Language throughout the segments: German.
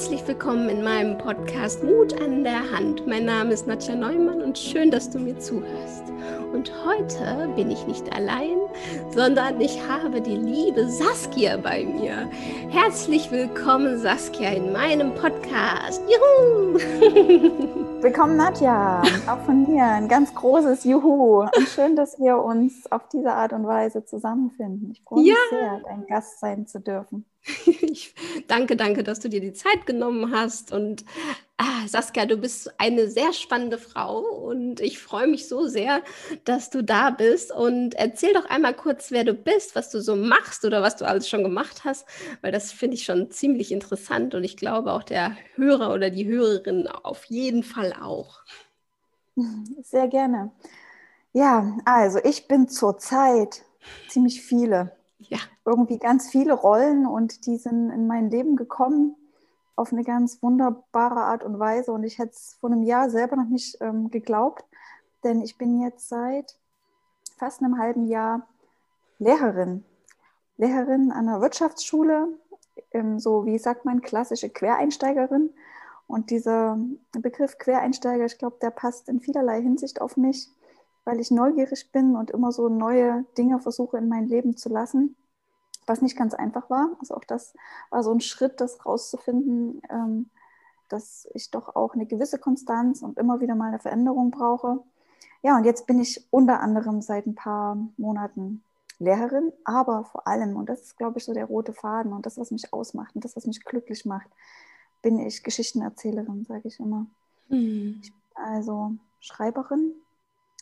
Herzlich willkommen in meinem Podcast Mut an der Hand. Mein Name ist Nadja Neumann und schön, dass du mir zuhörst. Und heute bin ich nicht allein, sondern ich habe die liebe Saskia bei mir. Herzlich willkommen, Saskia, in meinem Podcast. Juhu! Willkommen, Nadja. Auch von mir ein ganz großes Juhu. Und schön, dass wir uns auf diese Art und Weise zusammenfinden. Ich freue mich ja. sehr, dein Gast sein zu dürfen. Ich danke, danke, dass du dir die Zeit genommen hast. Und ah, Saskia, du bist eine sehr spannende Frau und ich freue mich so sehr, dass du da bist. Und erzähl doch einmal kurz, wer du bist, was du so machst oder was du alles schon gemacht hast, weil das finde ich schon ziemlich interessant und ich glaube auch der Hörer oder die Hörerin auf jeden Fall auch. Sehr gerne. Ja, also ich bin zurzeit ziemlich viele ja. irgendwie ganz viele Rollen und die sind in mein Leben gekommen auf eine ganz wunderbare Art und Weise. Und ich hätte es vor einem Jahr selber noch nicht ähm, geglaubt, denn ich bin jetzt seit fast einem halben Jahr Lehrerin. Lehrerin an einer Wirtschaftsschule, ähm, so wie sagt man, klassische Quereinsteigerin. Und dieser Begriff Quereinsteiger, ich glaube, der passt in vielerlei Hinsicht auf mich weil ich neugierig bin und immer so neue Dinge versuche in mein Leben zu lassen, was nicht ganz einfach war. Also auch das war so ein Schritt, das rauszufinden, ähm, dass ich doch auch eine gewisse Konstanz und immer wieder mal eine Veränderung brauche. Ja, und jetzt bin ich unter anderem seit ein paar Monaten Lehrerin, aber vor allem, und das ist, glaube ich, so der rote Faden und das, was mich ausmacht und das, was mich glücklich macht, bin ich Geschichtenerzählerin, sage ich immer. Mhm. Ich bin also Schreiberin,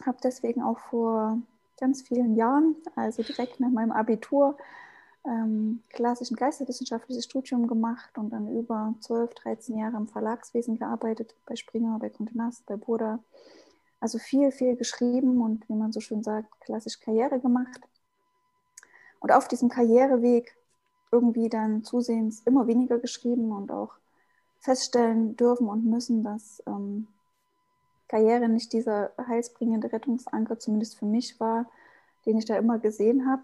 habe deswegen auch vor ganz vielen Jahren, also direkt nach meinem Abitur, ähm, klassischen geisteswissenschaftliches Studium gemacht und dann über 12, 13 Jahre im Verlagswesen gearbeitet, bei Springer, bei Nast, bei Boda. Also viel, viel geschrieben und wie man so schön sagt, klassisch Karriere gemacht. Und auf diesem Karriereweg irgendwie dann zusehends immer weniger geschrieben und auch feststellen dürfen und müssen, dass ähm, Karriere nicht dieser heilsbringende Rettungsanker, zumindest für mich war, den ich da immer gesehen habe.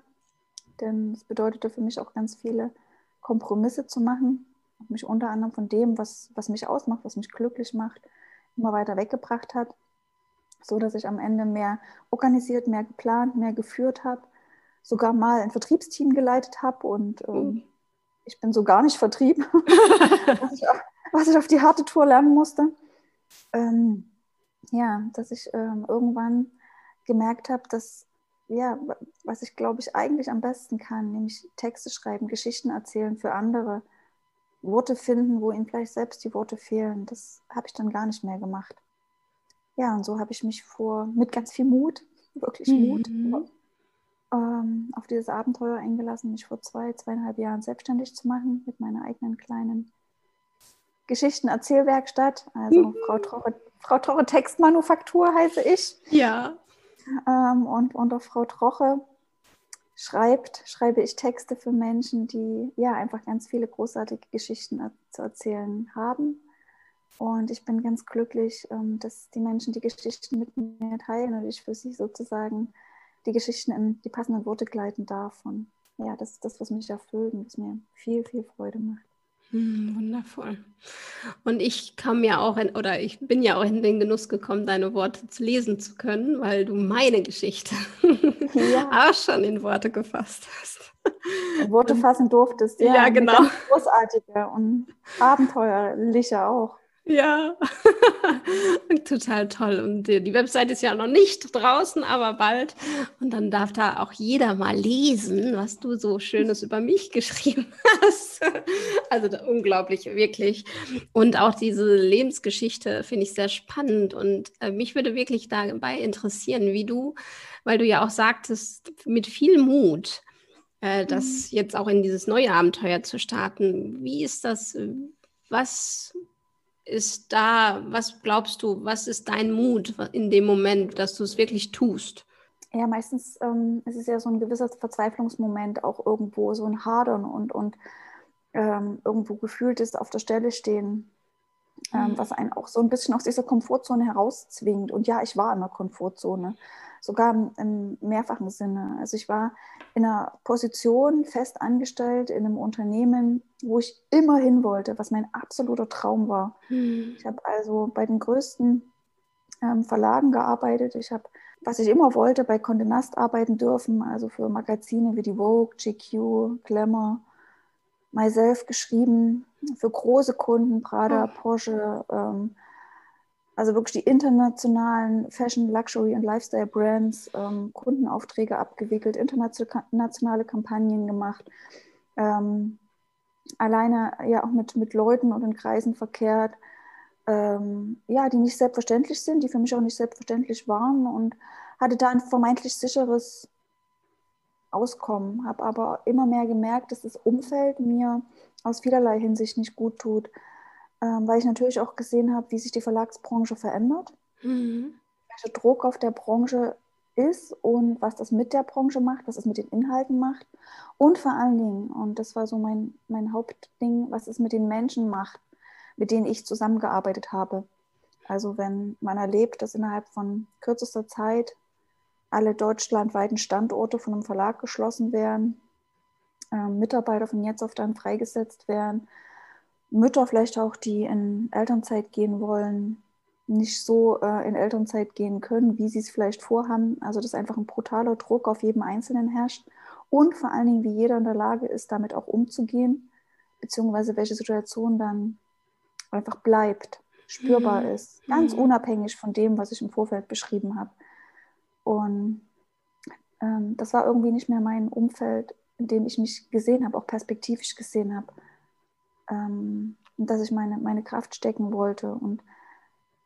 Denn es bedeutete für mich auch ganz viele Kompromisse zu machen und mich unter anderem von dem, was, was mich ausmacht, was mich glücklich macht, immer weiter weggebracht hat, so dass ich am Ende mehr organisiert, mehr geplant, mehr geführt habe, sogar mal ein Vertriebsteam geleitet habe und ähm, mhm. ich bin so gar nicht Vertrieb, was, ich auf, was, ich auf, die harte Tour lernen musste. Ähm, ja, dass ich ähm, irgendwann gemerkt habe, dass, ja, was ich glaube ich eigentlich am besten kann, nämlich Texte schreiben, Geschichten erzählen für andere, Worte finden, wo ihnen vielleicht selbst die Worte fehlen. Das habe ich dann gar nicht mehr gemacht. Ja, und so habe ich mich vor, mit ganz viel Mut, wirklich mhm. Mut, ähm, auf dieses Abenteuer eingelassen, mich vor zwei, zweieinhalb Jahren selbstständig zu machen mit meiner eigenen kleinen Geschichten-Erzählwerkstatt. Also mhm. Frau Troche Frau Troche Textmanufaktur heiße ich. Ja. Ähm, und unter Frau Troche schreibt, schreibe ich Texte für Menschen, die ja einfach ganz viele großartige Geschichten zu erzählen haben. Und ich bin ganz glücklich, ähm, dass die Menschen die Geschichten mit mir teilen und ich für sie sozusagen die Geschichten in die passenden Worte gleiten darf. Und ja, das ist das, was mich erfüllt und was mir viel, viel Freude macht. Hm, wundervoll. Und ich kam ja auch in, oder ich bin ja auch in den Genuss gekommen, deine Worte zu lesen zu können, weil du meine Geschichte ja. auch schon in Worte gefasst hast. Worte fassen durftest, ja. Ja, genau. Großartige und abenteuerliche auch. Ja, total toll. Und die, Website ist ja noch nicht draußen, aber bald. Und dann darf da auch jeder mal lesen, was du so Schönes über mich geschrieben hast. Also unglaublich, wirklich. Und auch diese Lebensgeschichte finde ich sehr spannend. Und äh, mich würde wirklich dabei interessieren, wie du, weil du ja auch sagtest, mit viel Mut, äh, das mhm. jetzt auch in dieses neue Abenteuer zu starten. Wie ist das? Was ist da, was glaubst du, was ist dein Mut in dem Moment, dass du es wirklich tust? Ja, meistens ähm, ist es ja so ein gewisser Verzweiflungsmoment, auch irgendwo so ein Hadern und, und ähm, irgendwo gefühlt ist auf der Stelle stehen. ähm, mhm. was einen auch so ein bisschen aus dieser Komfortzone herauszwingt. Und ja, ich war in der Komfortzone, sogar im, mehrfachen Sinne. Also ich war in einer Position fest angestellt in einem Unternehmen, wo ich immer hin wollte, was mein absoluter Traum war. Mhm. Ich habe also bei den größten ähm, Verlagen gearbeitet. Ich habe, was ich immer wollte, bei Condé Nast arbeiten dürfen, also für Magazine wie die Vogue, GQ, Glamour, Myself geschrieben, für große Kunden, Prada, oh. Porsche, ähm, also wirklich die internationalen Fashion, Luxury und Lifestyle Brands, ähm, Kundenaufträge abgewickelt, internationale Kampagnen gemacht, ähm, alleine ja auch mit, mit Leuten und in Kreisen verkehrt, ähm, ja, die nicht selbstverständlich sind, die für mich auch nicht selbstverständlich waren und hatte da ein vermeintlich sicheres Auskommen, habe aber immer mehr gemerkt, dass das Umfeld mir aus vielerlei Hinsicht nicht gut tut, ähm, weil ich natürlich auch gesehen habe, wie sich die Verlagsbranche verändert, mhm. welcher Druck auf der Branche ist und was das mit der Branche macht, was es mit den Inhalten macht und vor allen Dingen, und das war so mein, mein Hauptding, was es mit den Menschen macht, mit denen ich zusammengearbeitet habe. Also wenn man erlebt, dass innerhalb von kürzester Zeit alle deutschlandweiten Standorte von einem Verlag geschlossen werden, äh, Mitarbeiter von jetzt auf dann freigesetzt werden, Mütter vielleicht auch, die in Elternzeit gehen wollen, nicht so äh, in Elternzeit gehen können, wie sie es vielleicht vorhaben. Also dass einfach ein brutaler Druck auf jedem Einzelnen herrscht und vor allen Dingen, wie jeder in der Lage ist, damit auch umzugehen, beziehungsweise welche Situation dann einfach bleibt, spürbar mhm. ist, ganz mhm. unabhängig von dem, was ich im Vorfeld beschrieben habe. Und ähm, das war irgendwie nicht mehr mein Umfeld, in dem ich mich gesehen habe, auch perspektivisch gesehen habe. Ähm, dass ich meine, meine Kraft stecken wollte und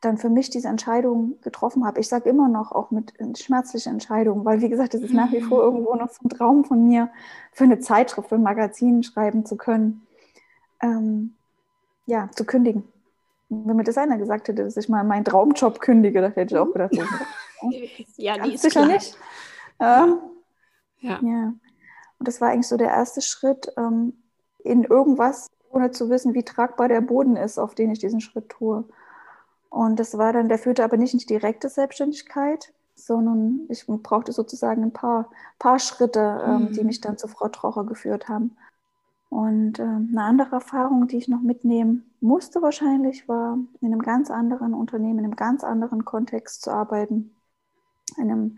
dann für mich diese Entscheidung getroffen habe. Ich sage immer noch auch mit schmerzlichen Entscheidungen, weil wie gesagt, es ist nach wie vor mhm. irgendwo noch so ein Traum von mir, für eine Zeitschrift, für ein Magazin schreiben zu können. Ähm, ja, zu kündigen. Wenn mir das einer gesagt hätte, dass ich mal meinen Traumjob kündige, dann hätte ich auch gedacht, oh, ja, die ist sicher klar. nicht. Ähm, ja. ja. Und das war eigentlich so der erste Schritt ähm, in irgendwas, ohne zu wissen, wie tragbar der Boden ist, auf den ich diesen Schritt tue. Und das war dann, der führte aber nicht in die direkte Selbstständigkeit, sondern ich brauchte sozusagen ein paar, paar Schritte, ähm, mhm. die mich dann zu Frau Trocher geführt haben. Und äh, eine andere Erfahrung, die ich noch mitnehmen musste wahrscheinlich, war in einem ganz anderen Unternehmen, in einem ganz anderen Kontext zu arbeiten. In einem,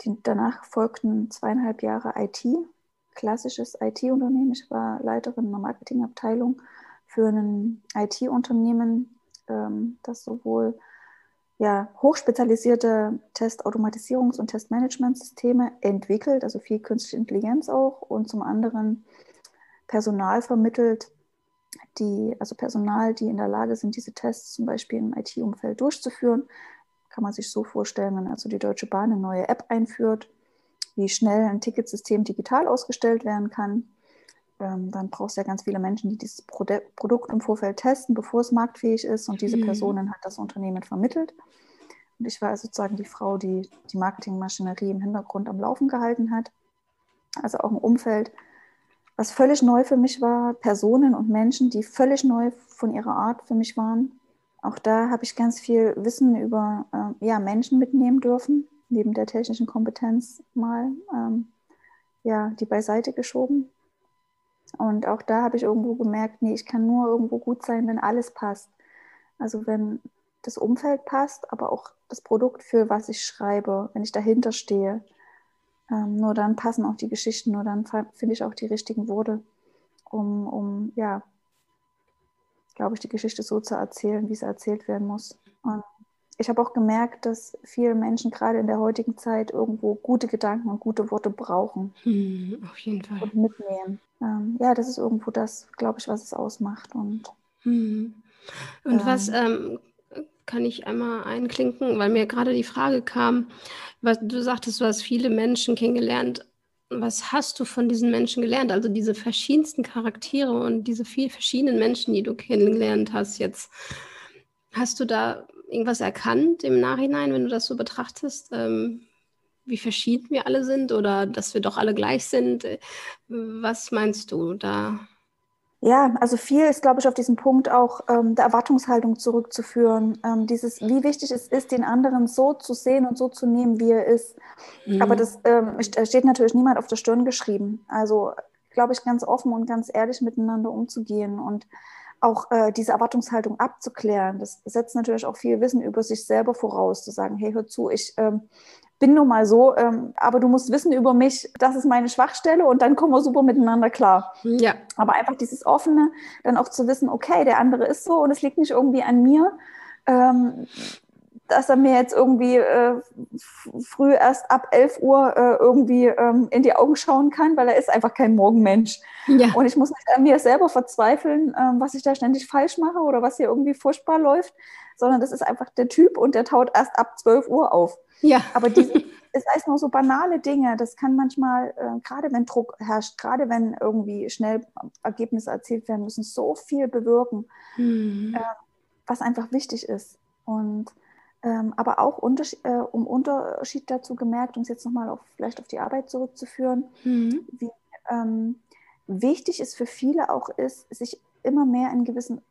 die, danach folgten zweieinhalb Jahre IT, klassisches IT-Unternehmen. Ich war Leiterin einer Marketingabteilung für ein IT-Unternehmen, ähm, das sowohl ja, hochspezialisierte Testautomatisierungs- und Testmanagementsysteme entwickelt, also viel künstliche Intelligenz auch, und zum anderen Personal vermittelt, die, also Personal, die in der Lage sind, diese Tests zum Beispiel im IT-Umfeld durchzuführen. Kann man sich so vorstellen, wenn also die Deutsche Bahn eine neue App einführt, wie schnell ein Ticketsystem digital ausgestellt werden kann. Ähm, dann braucht es ja ganz viele Menschen, die dieses Produkt im Vorfeld testen, bevor es marktfähig ist. Und diese mhm. Personen hat das Unternehmen vermittelt. Und ich war sozusagen die Frau, die die Marketingmaschinerie im Hintergrund am Laufen gehalten hat. Also auch im Umfeld, was völlig neu für mich war, Personen und Menschen, die völlig neu von ihrer Art für mich waren. Auch da habe ich ganz viel Wissen über äh, ja, Menschen mitnehmen dürfen, neben der technischen Kompetenz mal ähm, ja, die beiseite geschoben. Und auch da habe ich irgendwo gemerkt, nee, ich kann nur irgendwo gut sein, wenn alles passt. Also wenn das Umfeld passt, aber auch das Produkt, für was ich schreibe, wenn ich dahinter stehe, ähm, nur dann passen auch die Geschichten, nur dann finde ich auch die richtigen Worte, um, um ja, glaube ich, die Geschichte so zu erzählen, wie sie erzählt werden muss. Und ich habe auch gemerkt, dass viele Menschen gerade in der heutigen Zeit irgendwo gute Gedanken und gute Worte brauchen. Hm, auf jeden Fall. Und mitnehmen. Ähm, ja, das ist irgendwo das, glaube ich, was es ausmacht. Und, hm. und ähm, was ähm, kann ich einmal einklinken, weil mir gerade die Frage kam, was du sagtest, du hast viele Menschen kennengelernt. Was hast du von diesen Menschen gelernt? Also diese verschiedensten Charaktere und diese vielen verschiedenen Menschen, die du kennengelernt hast jetzt. Hast du da irgendwas erkannt im Nachhinein, wenn du das so betrachtest, ähm, wie verschieden wir alle sind oder dass wir doch alle gleich sind? Was meinst du da? Ja, also viel ist, glaube ich, auf diesen Punkt auch ähm, der Erwartungshaltung zurückzuführen. Ähm, dieses, wie wichtig es ist, den anderen so zu sehen und so zu nehmen, wie er ist. Mhm. Aber das ähm, steht natürlich niemand auf der Stirn geschrieben. Also, glaube ich, ganz offen und ganz ehrlich miteinander umzugehen und auch äh, diese Erwartungshaltung abzuklären. Das setzt natürlich auch viel Wissen über sich selber voraus, zu sagen, hey, hör zu, ich ähm, bin nun mal so, ähm, aber du musst wissen über mich, das ist meine Schwachstelle und dann kommen wir super miteinander klar. Ja. Aber einfach dieses Offene, dann auch zu wissen, okay, der andere ist so und es liegt nicht irgendwie an mir. Ähm, dass er mir jetzt irgendwie äh, früh erst ab 11 Uhr äh, irgendwie ähm, in die Augen schauen kann, weil er ist einfach kein Morgenmensch. Ja. Und ich muss nicht an mir selber verzweifeln, ähm, was ich da ständig falsch mache oder was hier irgendwie furchtbar läuft, sondern das ist einfach der Typ und der taut erst ab 12 Uhr auf. Ja. Aber diese, es heißt nur so banale Dinge, das kann manchmal, äh, gerade wenn Druck herrscht, gerade wenn irgendwie schnell Ergebnisse erzielt werden müssen, so viel bewirken, mhm. äh, was einfach wichtig ist. Und ähm, aber auch Unterschied, äh, um Unterschied dazu gemerkt, um es jetzt nochmal auf, vielleicht auf die Arbeit zurückzuführen, mhm. wie ähm, wichtig es für viele auch ist, sich immer mehr in gewissen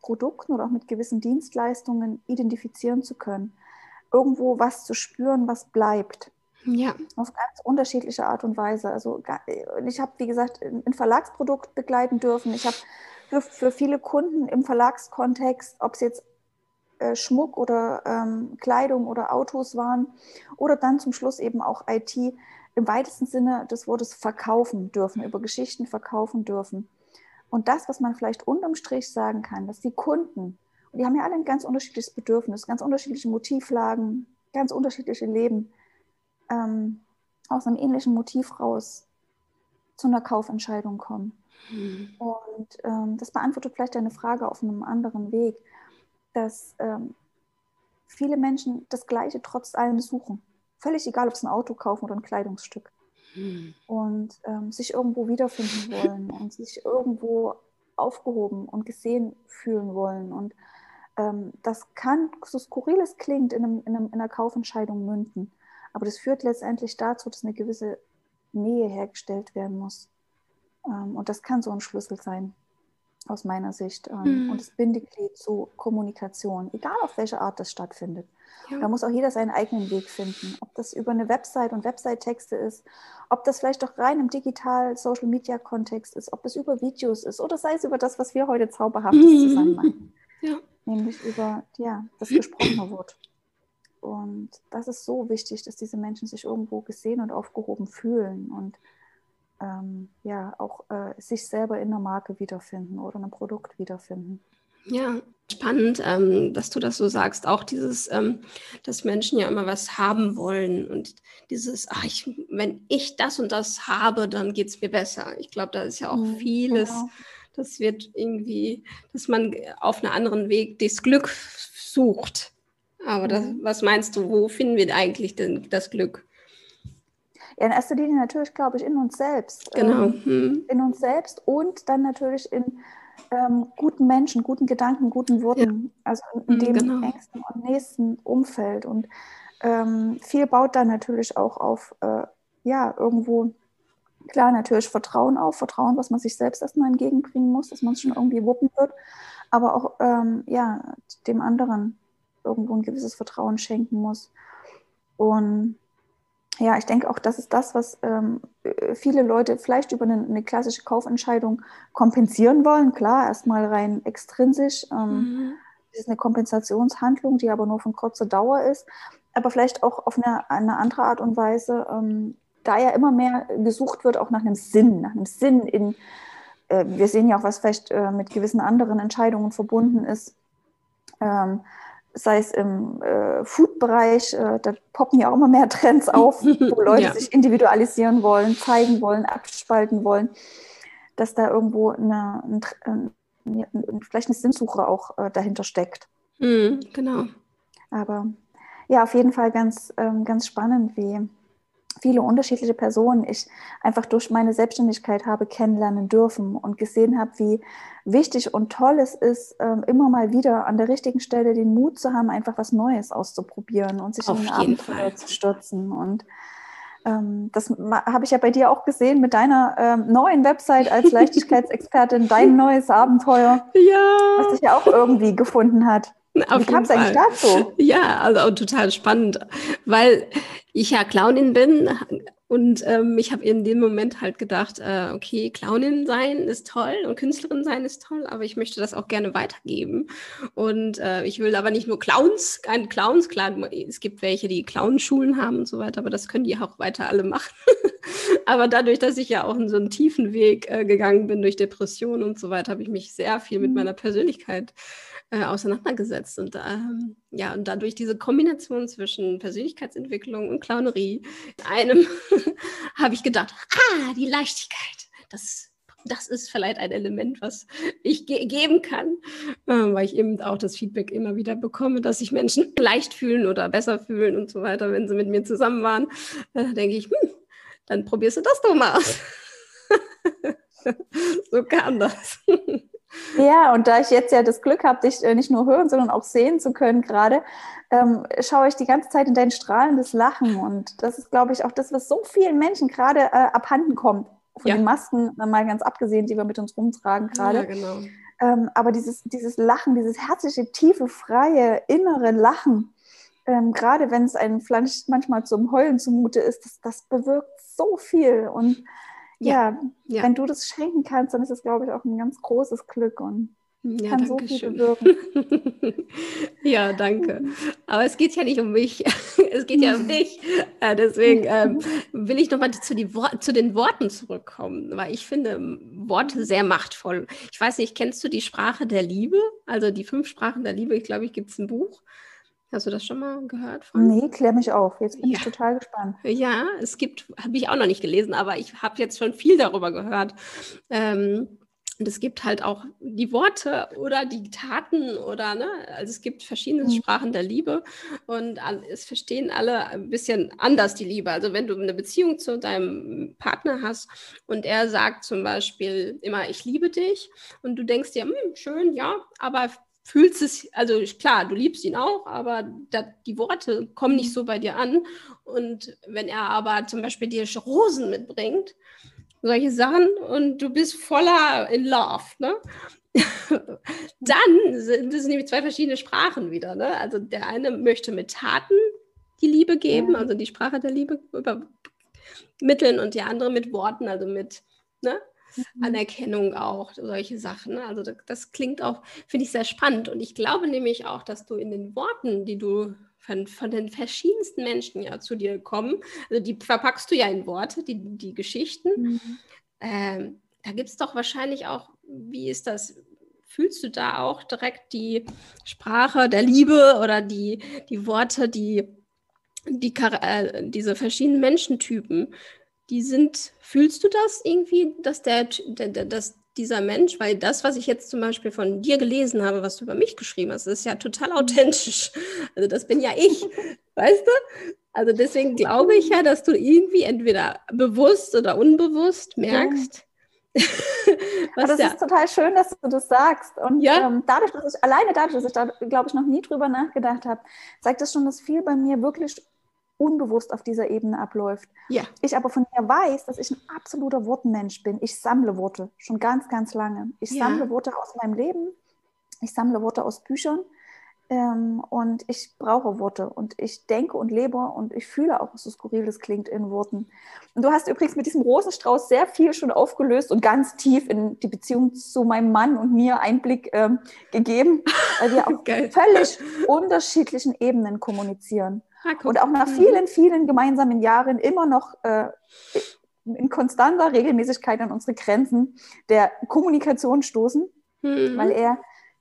Produkten oder auch mit gewissen Dienstleistungen identifizieren zu können irgendwo was zu spüren, was bleibt. Ja. Auf ganz unterschiedliche Art und Weise. Also ich habe, wie gesagt, ein Verlagsprodukt begleiten dürfen. Ich habe für, für, viele Kunden im Verlagskontext, ob es jetzt äh, Schmuck oder ähm, Kleidung oder Autos waren oder dann zum Schluss eben auch IT im weitesten Sinne des Wortes verkaufen dürfen, über Geschichten verkaufen dürfen. Und das, was man vielleicht unterm Strich sagen kann, dass die Kunden und die haben ja alle ein ganz unterschiedliches Bedürfnis, ganz unterschiedliche Motivlagen, ganz unterschiedliche Leben. Ähm, aus einem ähnlichen Motiv raus zu einer Kaufentscheidung kommen. Mhm. Und ähm, das beantwortet vielleicht eine Frage auf einem anderen Weg, dass ähm, viele Menschen das Gleiche trotz allem suchen. Völlig egal, ob es ein Auto kaufen oder ein Kleidungsstück. Mhm. Und ähm, sich irgendwo wiederfinden wollen und sich irgendwo aufgehoben und gesehen fühlen wollen. Und ähm, das kann, so skurril es klingt, in, einem, in, einem, in einer Kaufentscheidung münden. Aber das führt letztendlich dazu, dass eine gewisse Nähe hergestellt werden muss. Ähm, und das kann so ein Schlüssel sein, aus meiner Sicht. Ähm, mhm. Und das Bindeglied zur Kommunikation, egal auf welche Art das stattfindet. Ja. Da muss auch jeder seinen eigenen Weg finden. Ob das über eine Website und Website-Texte ist, ob das vielleicht doch rein im digital-Social-Media-Kontext ist, ob das über Videos ist oder sei es über das, was wir heute zauberhaftes mhm. zusammen machen. Ja nämlich über ja, das gesprochene Wort. Und das ist so wichtig, dass diese Menschen sich irgendwo gesehen und aufgehoben fühlen und ähm, ja auch äh, sich selber in einer Marke wiederfinden oder einem Produkt wiederfinden. Ja, spannend, ähm, dass du das so sagst. Auch dieses, ähm, dass Menschen ja immer was haben wollen und dieses, ach, ich, wenn ich das und das habe, dann geht es mir besser. Ich glaube, da ist ja auch mhm, vieles. Genau das wird irgendwie, dass man auf einem anderen Weg das Glück sucht. Aber das, mhm. was meinst du, wo finden wir eigentlich denn das Glück? Ja, in erster Linie natürlich, glaube ich, in uns selbst. Genau. Ähm, hm. In uns selbst und dann natürlich in ähm, guten Menschen, guten Gedanken, guten Worten. Ja. Also in, in hm, dem genau. engsten und nächsten Umfeld. Und ähm, viel baut dann natürlich auch auf, äh, ja, irgendwo Klar, natürlich Vertrauen auf, Vertrauen, was man sich selbst erstmal entgegenbringen muss, dass man es schon irgendwie wuppen wird, aber auch ähm, ja, dem anderen irgendwo ein gewisses Vertrauen schenken muss. Und ja, ich denke auch, das ist das, was ähm, viele Leute vielleicht über eine, eine, klassische Kaufentscheidung kompensieren wollen. Klar, erstmal rein extrinsisch. Ähm, mhm. Das ist eine Kompensationshandlung, die aber nur von kurzer Dauer ist, aber vielleicht auch auf eine, eine andere Art und Weise ähm, da ja immer mehr gesucht wird, auch nach einem Sinn, nach einem Sinn in, äh, wir sehen ja auch, was vielleicht äh, mit gewissen anderen Entscheidungen verbunden ist, ähm, sei es im äh, Food-Bereich, äh, da poppen ja auch immer mehr Trends auf, wo Leute ja. sich individualisieren wollen, zeigen wollen, abspalten wollen, dass da irgendwo eine, ein, ein, vielleicht eine Sinnsuche auch äh, dahinter steckt. Mhm, genau. Aber ja, auf jeden Fall ganz, ähm, ganz spannend, wie, viele unterschiedliche Personen ich einfach durch meine Selbstständigkeit habe kennenlernen dürfen und gesehen habe, wie wichtig und toll es ist, ähm, immer mal wieder an der richtigen Stelle den Mut zu haben, einfach was Neues auszuprobieren und sich Auf in ein Abenteuer Fall. zu stürzen. Und ähm, das habe ich ja bei dir auch gesehen mit deiner ähm, neuen Website als Leichtigkeitsexpertin, dein neues Abenteuer. Ja. Was dich ja auch irgendwie gefunden hat. Auf Wie kam es eigentlich dazu? Ja, also total spannend, weil ich ja Clownin bin und ähm, ich habe in dem Moment halt gedacht, äh, okay, Clownin sein ist toll und Künstlerin sein ist toll, aber ich möchte das auch gerne weitergeben. Und äh, ich will aber nicht nur Clowns, keine Clowns, klar, es gibt welche, die Clownschulen haben und so weiter, aber das können die auch weiter alle machen. aber dadurch, dass ich ja auch in so einen tiefen Weg äh, gegangen bin durch Depressionen und so weiter, habe ich mich sehr viel mit mhm. meiner Persönlichkeit äh, auseinandergesetzt. Und ähm, ja, und dadurch diese Kombination zwischen Persönlichkeitsentwicklung und Clownerie, in einem habe ich gedacht, ah, die Leichtigkeit, das, das ist vielleicht ein Element, was ich ge geben kann, äh, weil ich eben auch das Feedback immer wieder bekomme, dass sich Menschen leicht fühlen oder besser fühlen und so weiter, wenn sie mit mir zusammen waren. Da denke ich, hm, dann probierst du das doch mal aus. so kam das. Ja, und da ich jetzt ja das Glück habe, dich äh, nicht nur hören, sondern auch sehen zu können gerade, ähm, schaue ich die ganze Zeit in dein strahlendes Lachen. Und das ist, glaube ich, auch das, was so vielen Menschen gerade äh, abhanden kommt. Von ja. den Masken mal ganz abgesehen, die wir mit uns rumtragen gerade. Ja, genau. Ähm, aber dieses, dieses Lachen, dieses herzliche, tiefe, freie, innere Lachen, ähm, gerade wenn es einem vielleicht manchmal zum Heulen zumute ist, das, das bewirkt so viel. Und ja, ja, wenn du das schenken kannst, dann ist es, glaube ich, auch ein ganz großes Glück und ja, kann so viel schön. bewirken. ja, danke. Aber es geht ja nicht um mich, es geht ja um dich. Äh, deswegen ähm, will ich nochmal zu, zu den Worten zurückkommen, weil ich finde Worte sehr machtvoll. Ich weiß nicht, kennst du die Sprache der Liebe? Also die fünf Sprachen der Liebe, ich glaube, ich gibt es ein Buch. Hast du das schon mal gehört? Von? Nee, klär mich auf. Jetzt bin ja. ich total gespannt. Ja, es gibt, habe ich auch noch nicht gelesen, aber ich habe jetzt schon viel darüber gehört. Ähm, und es gibt halt auch die Worte oder die Taten oder, ne, also es gibt verschiedene mhm. Sprachen der Liebe und es verstehen alle ein bisschen anders die Liebe. Also wenn du eine Beziehung zu deinem Partner hast und er sagt zum Beispiel immer, ich liebe dich und du denkst dir, hm, schön, ja, aber fühlst es, also klar, du liebst ihn auch, aber da, die Worte kommen nicht so bei dir an. Und wenn er aber zum Beispiel dir Rosen mitbringt, solche Sachen, und du bist voller in Love, ne? dann sind es nämlich zwei verschiedene Sprachen wieder. Ne? Also der eine möchte mit Taten die Liebe geben, also die Sprache der Liebe übermitteln, und der andere mit Worten, also mit ne? Mhm. Anerkennung auch, solche Sachen. Ne? Also das, das klingt auch, finde ich sehr spannend. Und ich glaube nämlich auch, dass du in den Worten, die du von, von, den verschiedensten Menschen ja zu dir kommen, also die verpackst du ja in Worte, die, die Geschichten. Mhm. Ähm, da gibt es doch wahrscheinlich auch, wie ist das? Fühlst du da auch direkt die Sprache der Liebe oder die, die Worte, die, die, äh, diese verschiedenen Menschentypen? Die sind, fühlst du das irgendwie, dass der, der, der, dass dieser Mensch, weil das, was ich jetzt zum Beispiel von dir gelesen habe, was du über mich geschrieben hast, ist ja total authentisch. Also das bin ja ich, weißt du? Also deswegen glaube ich ja, dass du irgendwie entweder bewusst oder unbewusst merkst. Ja. das der, ist total schön, dass du das sagst. Und ja? ähm, dadurch, dass ich alleine dadurch, dass ich da, glaube ich, noch nie drüber nachgedacht habe, zeigt das schon, dass viel bei mir wirklich unbewusst auf dieser Ebene abläuft. Ja. Ich aber von mir weiß, dass ich ein absoluter Wortmensch bin. Ich sammle Worte schon ganz, ganz lange. Ich ja. sammle Worte aus meinem Leben. Ich sammle Worte aus Büchern. Ähm, und ich brauche Worte und ich denke und lebe und ich fühle auch, so skurril das klingt in Worten. Und du hast übrigens mit diesem Rosenstrauß sehr viel schon aufgelöst und ganz tief in die Beziehung zu meinem Mann und mir Einblick ähm, gegeben, weil wir auf völlig unterschiedlichen Ebenen kommunizieren. Ah, und auch nach mhm. vielen, vielen gemeinsamen Jahren immer noch äh, in konstanter Regelmäßigkeit an unsere Grenzen der Kommunikation stoßen, mhm. weil er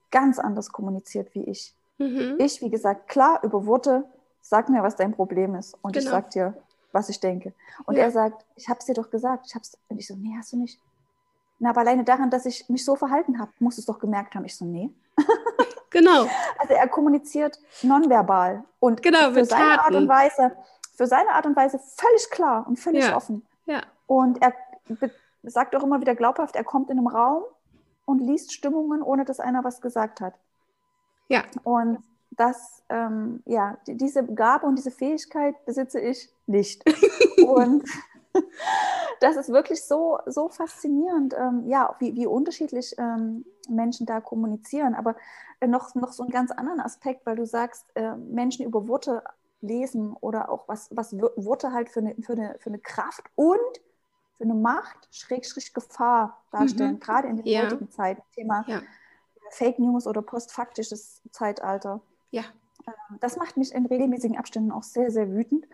ganz anders kommuniziert wie ich. Mhm. Ich, wie gesagt, klar über Worte, sag mir, was dein Problem ist. Und genau. ich sag dir, was ich denke. Und ja. er sagt, ich habe es dir doch gesagt. Ich hab's. Und ich so, nee, hast du nicht. Na, aber alleine daran, dass ich mich so verhalten habe, musst du es doch gemerkt haben. Ich so, nee. Genau. Also er kommuniziert nonverbal und genau, für seine Taten. Art und Weise, für seine Art und Weise völlig klar und völlig ja. offen. Ja. Und er sagt auch immer wieder glaubhaft, er kommt in einem Raum und liest Stimmungen, ohne dass einer was gesagt hat. Ja. Und dass ähm, ja, diese Gabe und diese Fähigkeit besitze ich nicht. und das ist wirklich so, so faszinierend, ähm, ja, wie, wie unterschiedlich ähm, Menschen da kommunizieren. Aber äh, noch, noch so einen ganz anderen Aspekt, weil du sagst, äh, Menschen über Worte lesen oder auch was, was Worte halt für eine, für, eine, für eine Kraft und für eine Macht, Schrägstrich Gefahr darstellen, mhm. gerade in der ja. heutigen Zeit. Thema ja. Fake News oder postfaktisches Zeitalter. Ja. Ähm, das macht mich in regelmäßigen Abständen auch sehr, sehr wütend,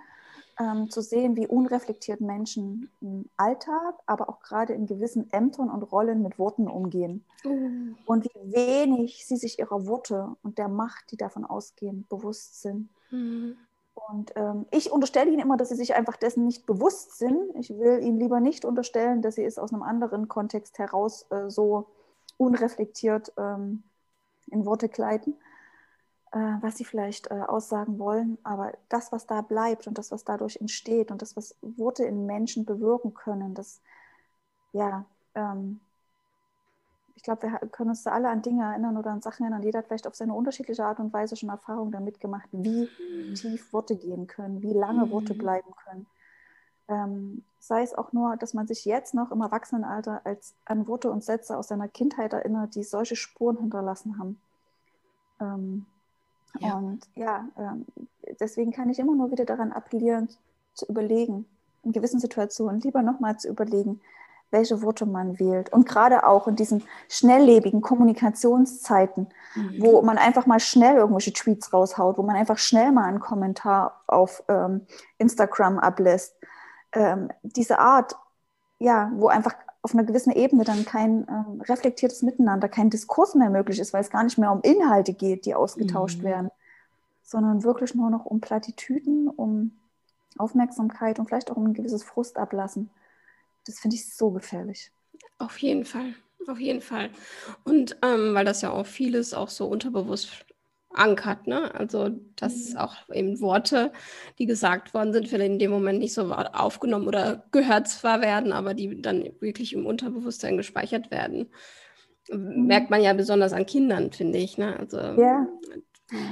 ähm, zu sehen, wie unreflektiert Menschen im Alltag, aber auch gerade in gewissen Ämtern und Rollen mit Worten umgehen. Mhm. Und wie wenig sie sich ihrer Worte und der Macht, die davon ausgehen, bewusst sind. Mhm. Und ähm, ich unterstelle ihnen immer, dass sie sich einfach dessen nicht bewusst sind. Ich will ihnen lieber nicht unterstellen, dass sie es aus einem anderen Kontext heraus äh, so unreflektiert ähm, in Worte kleiden, äh, was sie vielleicht äh, aussagen wollen. Aber das, was da bleibt und das, was dadurch entsteht und das, was Worte in Menschen bewirken können, das, ja, ähm, ich glaube, wir können uns da alle an Dinge erinnern oder an Sachen erinnern. Jeder hat vielleicht auf seine unterschiedliche Art und Weise schon Erfahrungen damit gemacht, wie tief Worte gehen können, wie lange Worte mhm. bleiben können. Ähm, sei es auch nur, dass man sich jetzt noch im Erwachsenenalter als an Worte und Sätze aus seiner Kindheit erinnert, die solche Spuren hinterlassen haben. Ähm, ja. Und ja, ähm, deswegen kann ich immer nur wieder daran appellieren, zu überlegen, in gewissen Situationen lieber nochmal zu überlegen, welche Worte man wählt. Und gerade auch in diesen schnelllebigen Kommunikationszeiten, mhm. wo man einfach mal schnell irgendwelche Tweets raushaut, wo man einfach schnell mal einen Kommentar auf ähm, Instagram ablässt. Ähm, diese Art, ja, wo einfach auf einer gewissen Ebene dann kein ähm, reflektiertes Miteinander, kein Diskurs mehr möglich ist, weil es gar nicht mehr um Inhalte geht, die ausgetauscht mhm. werden, sondern wirklich nur noch um Plattitüden, um Aufmerksamkeit und vielleicht auch um ein gewisses Frustablassen. Das finde ich so gefährlich. Auf jeden Fall, auf jeden Fall. Und ähm, weil das ja auch vieles auch so unterbewusst ankert, ne? Also dass mhm. auch eben Worte, die gesagt worden sind, vielleicht in dem Moment nicht so aufgenommen oder gehört zwar werden, aber die dann wirklich im Unterbewusstsein gespeichert werden. Mhm. Merkt man ja besonders an Kindern, finde ich. Ne? Also ja.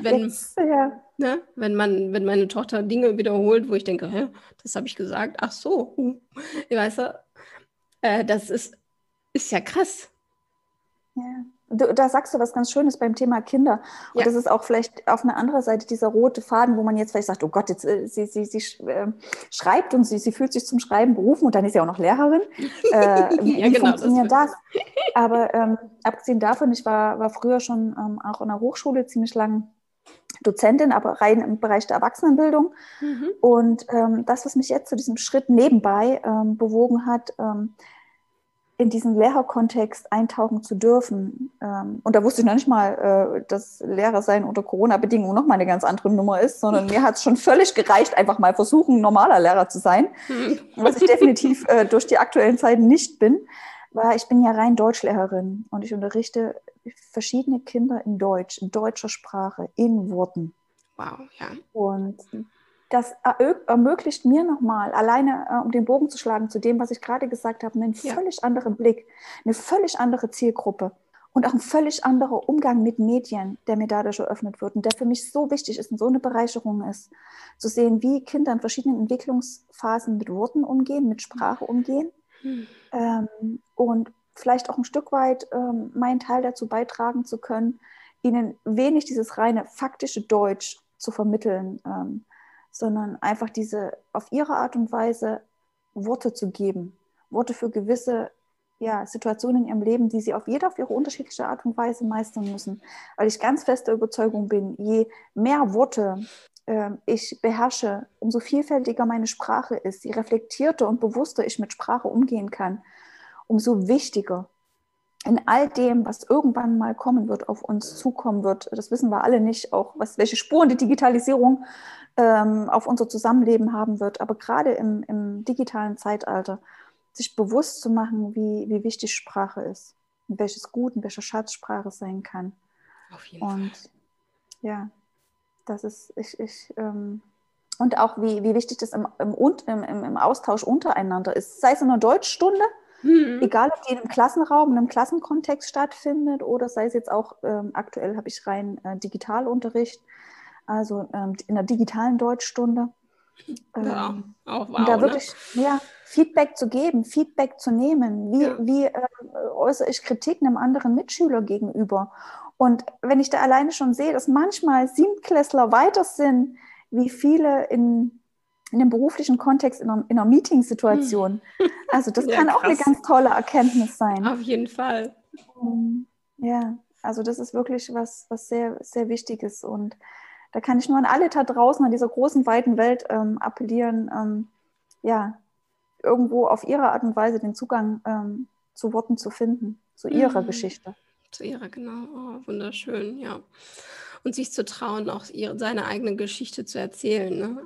wenn, Jetzt, ja. ne? wenn man, wenn meine Tochter Dinge wiederholt, wo ich denke, Hä, das habe ich gesagt, ach so, uh. weißt du, äh, das ist, ist ja krass. Ja. Du, da sagst du was ganz Schönes beim Thema Kinder. Und ja. das ist auch vielleicht auf einer anderen Seite dieser rote Faden, wo man jetzt vielleicht sagt, oh Gott, jetzt, äh, sie, sie, sie äh, schreibt und sie, sie fühlt sich zum Schreiben berufen und dann ist sie auch noch Lehrerin. Äh, wie ja, genau, funktioniert das? das? Aber ähm, abgesehen davon, ich war, war früher schon ähm, auch in der Hochschule ziemlich lang Dozentin, aber rein im Bereich der Erwachsenenbildung. Mhm. Und ähm, das, was mich jetzt zu diesem Schritt nebenbei ähm, bewogen hat, ähm, in diesen Lehrerkontext eintauchen zu dürfen. Ähm, und da wusste ich noch nicht mal, äh, dass Lehrer sein unter Corona-Bedingungen nochmal eine ganz andere Nummer ist, sondern mir hat es schon völlig gereicht, einfach mal versuchen, normaler Lehrer zu sein, hm. was ich definitiv äh, durch die aktuellen Zeiten nicht bin. Weil ich bin ja rein Deutschlehrerin und ich unterrichte verschiedene Kinder in Deutsch, in deutscher Sprache, in Worten. Wow, ja. Und das ermöglicht mir nochmal, alleine äh, um den Bogen zu schlagen zu dem, was ich gerade gesagt habe, einen ja. völlig anderen Blick, eine völlig andere Zielgruppe und auch ein völlig anderer Umgang mit Medien, der mir dadurch eröffnet wird und der für mich so wichtig ist und so eine Bereicherung ist, zu sehen, wie Kinder in verschiedenen Entwicklungsphasen mit Worten umgehen, mit Sprache umgehen hm. ähm, und vielleicht auch ein Stück weit ähm, meinen Teil dazu beitragen zu können, ihnen wenig dieses reine faktische Deutsch zu vermitteln. Ähm, sondern einfach diese auf ihre Art und Weise Worte zu geben. Worte für gewisse ja, Situationen in ihrem Leben, die sie auf jeder auf ihre unterschiedliche Art und Weise meistern müssen. Weil ich ganz feste Überzeugung bin, je mehr Worte äh, ich beherrsche, umso vielfältiger meine Sprache ist, je reflektierter und bewusster ich mit Sprache umgehen kann, umso wichtiger in all dem, was irgendwann mal kommen wird, auf uns zukommen wird. Das wissen wir alle nicht, auch was, welche Spuren die Digitalisierung ähm, auf unser Zusammenleben haben wird. Aber gerade im, im, digitalen Zeitalter, sich bewusst zu machen, wie, wie wichtig Sprache ist und welches Gut und welche Schatzsprache sein kann. Auf jeden und Fall. ja, das ist, ich, ich ähm, und auch wie, wie wichtig das im, im, im, im Austausch untereinander ist. Sei es in einer Deutschstunde, Mhm. Egal, ob die in einem Klassenraum, in einem Klassenkontext stattfindet oder sei es jetzt auch, ähm, aktuell habe ich rein äh, Digitalunterricht, also ähm, in der digitalen Deutschstunde. Ja, ähm, auch wow, und da ne? wirklich ne? ja, Feedback zu geben, Feedback zu nehmen. Wie, ja. wie äh, äußere ich Kritik einem anderen Mitschüler gegenüber? Und wenn ich da alleine schon sehe, dass manchmal Siebtklässler weiter sind, wie viele in, in einem beruflichen Kontext, in einer, in einer Meeting-Situation. Also das ja, kann krass. auch eine ganz tolle Erkenntnis sein. Auf jeden Fall. Ja, also das ist wirklich was, was sehr, sehr Wichtiges. Und da kann ich nur an alle da draußen, an dieser großen, weiten Welt ähm, appellieren, ähm, ja, irgendwo auf ihre Art und Weise den Zugang ähm, zu Worten zu finden, zu ihrer mhm. Geschichte. Zu ihrer, genau. Oh, wunderschön, ja. Und sich zu trauen, auch ihre, seine eigene Geschichte zu erzählen. Ne?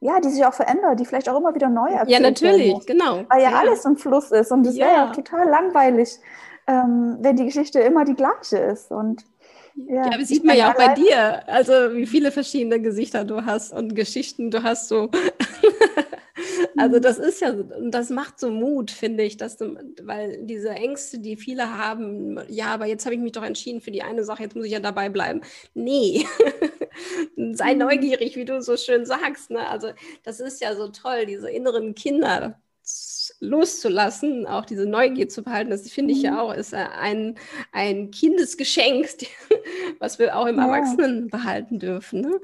Ja, die sich auch verändert, die vielleicht auch immer wieder neu erzählt Ja, natürlich, genau. Weil ja, ja, alles im Fluss ist. Und es ja. wäre ja total langweilig, ähm, wenn die Geschichte immer die gleiche ist. Und ja, ja sieht man ja auch bei dir, also wie viele verschiedene Gesichter du hast und Geschichten du hast so. also mhm. das ist ja, das macht so Mut, finde ich, dass du, weil diese Ängste, die viele haben, ja, aber jetzt habe ich mich doch entschieden für die eine Sache, jetzt muss ich ja dabei bleiben. Nee, sei mhm. neugierig, wie du so schön sagst. Ne? Also das ist ja so toll, diese inneren Kinder loszulassen, auch diese Neugier zu behalten, das finde ich ja mhm. auch, ist ein, ein Kindesgeschenk, was wir auch im ja. Erwachsenen behalten dürfen. Ne?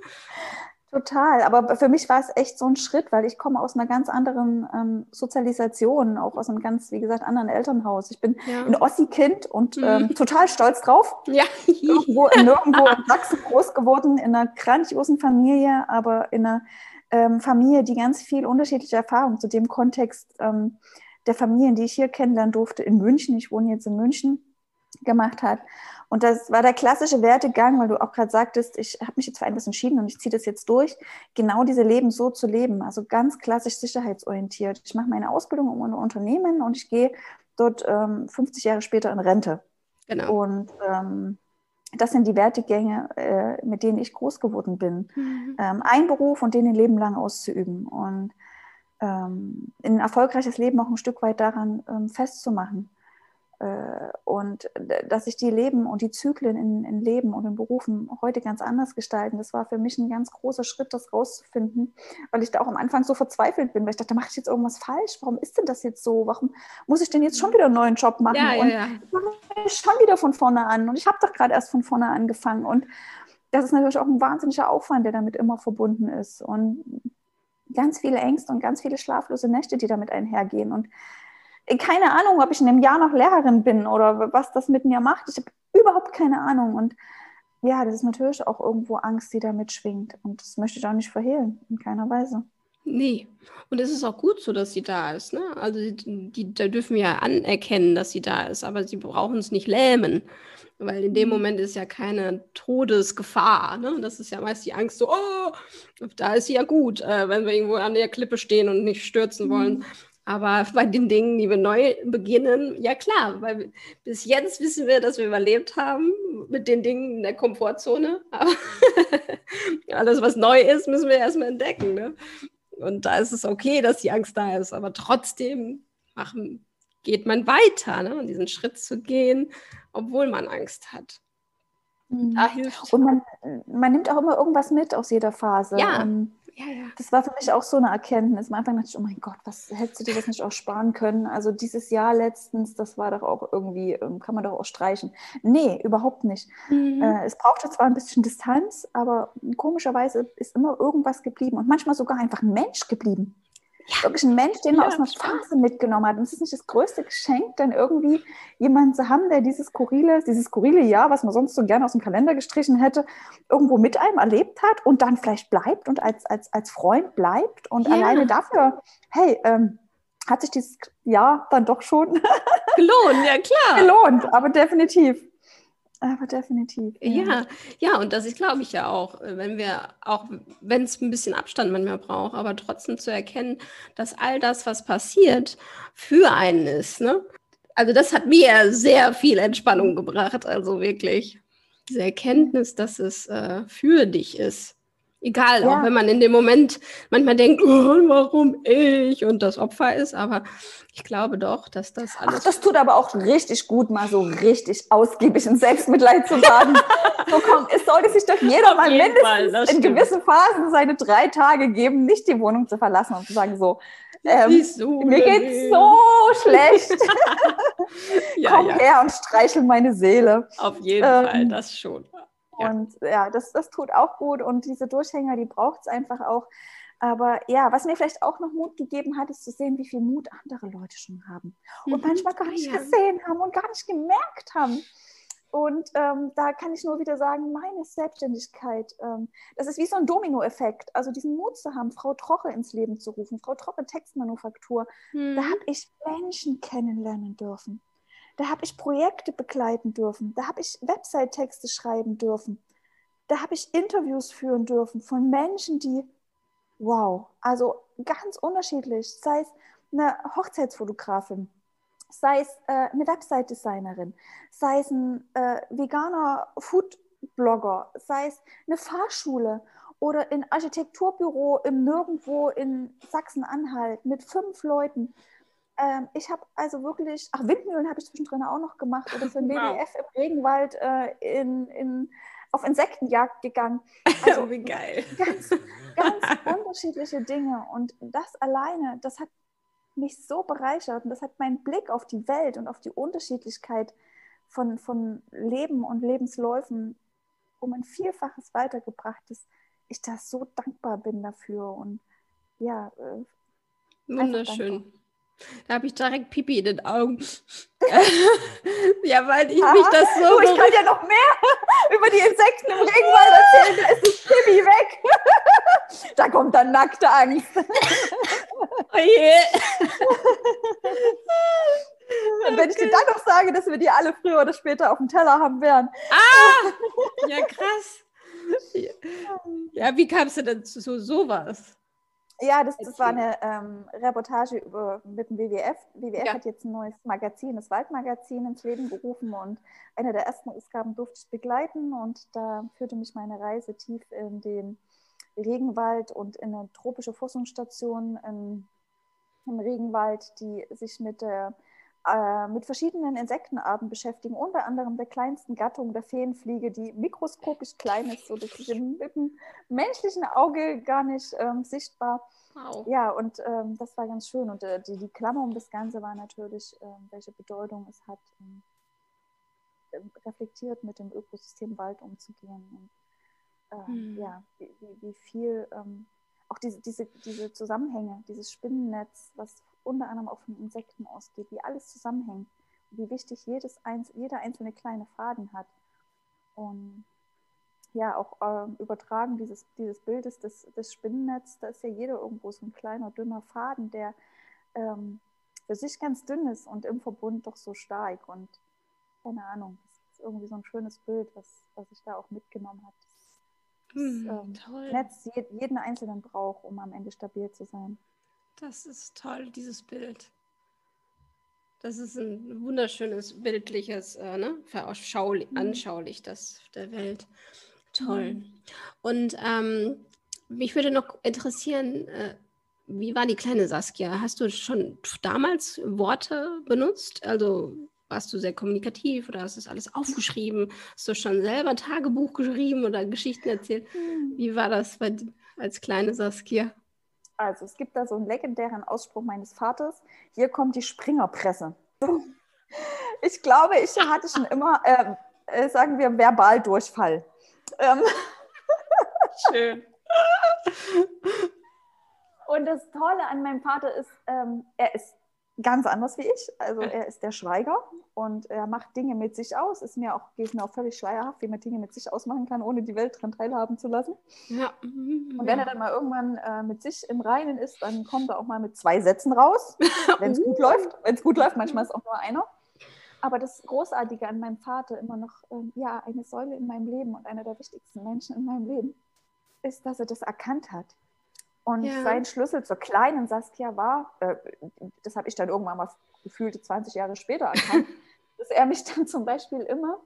Total, aber für mich war es echt so ein Schritt, weil ich komme aus einer ganz anderen ähm, Sozialisation, auch aus einem ganz, wie gesagt, anderen Elternhaus. Ich bin ja. ein Ossi-Kind und mhm. ähm, total stolz drauf. Ja. Irgendwo, nirgendwo in Sachsen groß geworden, in einer grandiosen Familie, aber in einer ähm, Familie, die ganz viel unterschiedliche Erfahrungen zu dem Kontext ähm, der Familien, die ich hier kennenlernen durfte in München, ich wohne jetzt in München, gemacht hat. Und das war der klassische Wertegang, weil du auch gerade sagtest, ich habe mich jetzt für etwas entschieden und ich ziehe das jetzt durch, genau diese Leben so zu leben. Also ganz klassisch sicherheitsorientiert. Ich mache meine Ausbildung um ein Unternehmen und ich gehe dort ähm, 50 Jahre später in Rente. Genau. Und ähm, das sind die Wertegänge, äh, mit denen ich groß geworden bin. Mhm. Ähm, ein Beruf und den ein Leben lang auszuüben und ähm, ein erfolgreiches Leben auch ein Stück weit daran ähm, festzumachen. Äh, und dass sich die Leben und die Zyklen in, in, Leben und in Berufen heute ganz anders gestalten, das war für mich ein ganz großer Schritt, das rauszufinden, weil ich da auch am Anfang so verzweifelt bin, weil ich dachte, mache ich jetzt irgendwas falsch? Warum ist denn das jetzt so? Warum muss ich denn jetzt schon wieder einen neuen Job machen? Ja, ja, ja. Und schon wieder von vorne an. Und ich habe doch gerade erst von vorne angefangen. Und das ist natürlich auch ein wahnsinniger Aufwand, der damit immer verbunden ist. Und ganz viele Ängste und ganz viele schlaflose Nächte, die damit einhergehen. Und keine Ahnung, ob ich in einem Jahr noch Lehrerin bin oder was das mit mir macht. Ich habe überhaupt keine Ahnung. Und ja, das ist natürlich auch irgendwo Angst, die da mitschwingt. Und das möchte ich auch nicht verhehlen, in keiner Weise. Nee. Und es ist auch gut so, dass sie da ist. Ne? Also die, die, da dürfen wir ja anerkennen, dass sie da ist, aber sie brauchen es nicht lähmen. Weil in dem mhm. Moment ist ja keine Todesgefahr. Ne? Das ist ja meist die Angst so, oh, da ist sie ja gut, äh, wenn wir irgendwo an der Klippe stehen und nicht stürzen wollen. Aber bei den Dingen, die wir neu beginnen, ja klar, weil bis jetzt wissen wir, dass wir überlebt haben mit den Dingen in der Komfortzone. Aber alles, was neu ist, müssen wir erstmal entdecken. Ne? Und da ist es okay, dass die Angst da ist, aber trotzdem machen, geht man weiter, ne? und diesen Schritt zu gehen, obwohl man Angst hat. Mhm. Da hilft. Und man, man nimmt auch immer irgendwas mit aus jeder Phase. Ja. Und ja, ja. Das war für mich auch so eine Erkenntnis. Am Anfang dachte ich, oh mein Gott, was hättest du dir das nicht auch sparen können? Also dieses Jahr letztens, das war doch auch irgendwie, ähm, kann man doch auch streichen. Nee, überhaupt nicht. Mhm. Äh, es brauchte zwar ein bisschen Distanz, aber komischerweise ist immer irgendwas geblieben und manchmal sogar einfach ein Mensch geblieben. Ja. Wirklich ein Mensch, den man ja, aus einer Phase mitgenommen hat. Und es ist nicht das größte Geschenk, dann irgendwie jemanden zu haben, der dieses skurrile, dieses skurrile Jahr, was man sonst so gerne aus dem Kalender gestrichen hätte, irgendwo mit einem erlebt hat und dann vielleicht bleibt und als, als, als Freund bleibt und ja. alleine dafür, hey, ähm, hat sich dieses Jahr dann doch schon gelohnt, ja klar. Gelohnt, aber definitiv. Aber definitiv. Ja. ja, ja, und das ist, glaube ich, ja auch, wenn wir, auch wenn es ein bisschen Abstand manchmal braucht, aber trotzdem zu erkennen, dass all das, was passiert, für einen ist. Ne? Also das hat mir sehr viel Entspannung gebracht, also wirklich. Diese Erkenntnis, dass es äh, für dich ist. Egal, ja. auch wenn man in dem Moment manchmal denkt, oh, warum ich und das Opfer ist, aber ich glaube doch, dass das alles. Ach, das tut aber auch richtig gut, mal so richtig ausgiebig in Selbstmitleid zu baden. so komm, es sollte sich doch jeder Auf mal mindestens Fall, in gewissen Phasen seine drei Tage geben, nicht die Wohnung zu verlassen und zu sagen, so, ähm, mir geht's so schlecht. ja, Komm ja. her und streichel meine Seele. Auf jeden ähm, Fall, das schon. Ja. Und ja, das, das tut auch gut. Und diese Durchhänger, die braucht es einfach auch. Aber ja, was mir vielleicht auch noch Mut gegeben hat, ist zu sehen, wie viel Mut andere Leute schon haben. Und mhm. manchmal gar nicht ja. gesehen haben und gar nicht gemerkt haben. Und ähm, da kann ich nur wieder sagen, meine Selbstständigkeit, ähm, das ist wie so ein Dominoeffekt. Also diesen Mut zu haben, Frau Troche ins Leben zu rufen, Frau Troche Textmanufaktur, mhm. da habe ich Menschen kennenlernen dürfen. Da habe ich Projekte begleiten dürfen. Da habe ich Website-Texte schreiben dürfen. Da habe ich Interviews führen dürfen von Menschen, die, wow, also ganz unterschiedlich, sei es eine Hochzeitsfotografin, sei es äh, eine Website-Designerin, sei es ein äh, veganer Food-Blogger, sei es eine Fahrschule oder ein Architekturbüro im Nirgendwo in Sachsen-Anhalt mit fünf Leuten. Ähm, ich habe also wirklich, ach, Windmühlen habe ich zwischendrin auch noch gemacht oder für den wow. WWF im Regenwald äh, in, in, auf Insektenjagd gegangen. Also, oh, wie geil. Ganz, ganz unterschiedliche Dinge. Und das alleine, das hat mich so bereichert und das hat meinen Blick auf die Welt und auf die Unterschiedlichkeit von, von Leben und Lebensläufen um ein Vielfaches weitergebracht, dass ich da so dankbar bin dafür. Und ja, äh, wunderschön. Da habe ich direkt Pipi in den Augen. ja, weil ich Aha, mich das so. Du, ich kann ja noch mehr über die Insekten im Regenwald erzählen. Da ist das Pipi weg. da kommt dann nackte Angst. oh je. Und wenn ich dir dann noch sage, dass wir die alle früher oder später auf dem Teller haben werden. Ah! Ja, krass. Ja, wie kamst du denn zu sowas? Ja, das, das war eine ähm, Reportage über, mit dem WWF. WWF ja. hat jetzt ein neues Magazin, das Waldmagazin, ins Leben gerufen und eine der ersten Ausgaben durfte ich begleiten und da führte mich meine Reise tief in den Regenwald und in eine tropische Forschungsstation im Regenwald, die sich mit der äh, mit verschiedenen Insektenarten beschäftigen, unter anderem der kleinsten Gattung der Feenfliege, die mikroskopisch klein ist, so dass sie mit dem menschlichen Auge gar nicht ähm, sichtbar. Wow. Ja, und ähm, das war ganz schön. Und äh, die, die Klammer um das Ganze war natürlich, äh, welche Bedeutung es hat, ähm, ähm, reflektiert mit dem Ökosystem Wald umzugehen. Und hm. ja, wie, wie viel ähm, auch diese, diese, diese Zusammenhänge, dieses Spinnennetz, was unter anderem auch von Insekten ausgeht, wie alles zusammenhängt, wie wichtig jedes, jeder einzelne kleine Faden hat. Und ja, auch äh, übertragen dieses, dieses Bildes des, des Spinnennetzes, da ist ja jeder irgendwo so ein kleiner, dünner Faden, der ähm, für sich ganz dünn ist und im Verbund doch so stark. Und keine Ahnung, das ist irgendwie so ein schönes Bild, was, was ich da auch mitgenommen habe. Das, hm, ähm, Netz jeden einzelnen braucht, um am Ende stabil zu sein. Das ist toll, dieses Bild. Das ist ein wunderschönes, bildliches, äh, ne? Mhm. anschaulich das der Welt. Toll. Mhm. Und ähm, mich würde noch interessieren, äh, wie war die kleine Saskia? Hast du schon damals Worte benutzt? Also warst du sehr kommunikativ oder hast du das alles aufgeschrieben? Hast du schon selber Tagebuch geschrieben oder Geschichten erzählt? Mhm. Wie war das bei, als kleine Saskia? Also es gibt da so einen legendären Ausspruch meines Vaters, hier kommt die Springerpresse. Ich glaube, ich hatte schon immer, äh, äh, sagen wir, Verbaldurchfall. Ähm. Schön. Und das Tolle an meinem Vater ist, ähm, er ist ganz anders wie ich. Also er ist der Schweiger und er macht Dinge mit sich aus. Ist mir auch, geht mir auch völlig schleierhaft, wie man Dinge mit sich ausmachen kann, ohne die Welt daran teilhaben zu lassen. Ja. Und wenn er dann mal irgendwann äh, mit sich im Reinen ist, dann kommt er auch mal mit zwei Sätzen raus, wenn es gut läuft. Wenn es gut läuft, manchmal ist auch nur einer. Aber das Großartige an meinem Vater immer noch, ähm, ja, eine Säule in meinem Leben und einer der wichtigsten Menschen in meinem Leben, ist, dass er das erkannt hat und ja. sein Schlüssel zur kleinen Saskia war, äh, das habe ich dann irgendwann mal gefühlte 20 Jahre später erkannt, dass er mich dann zum Beispiel immer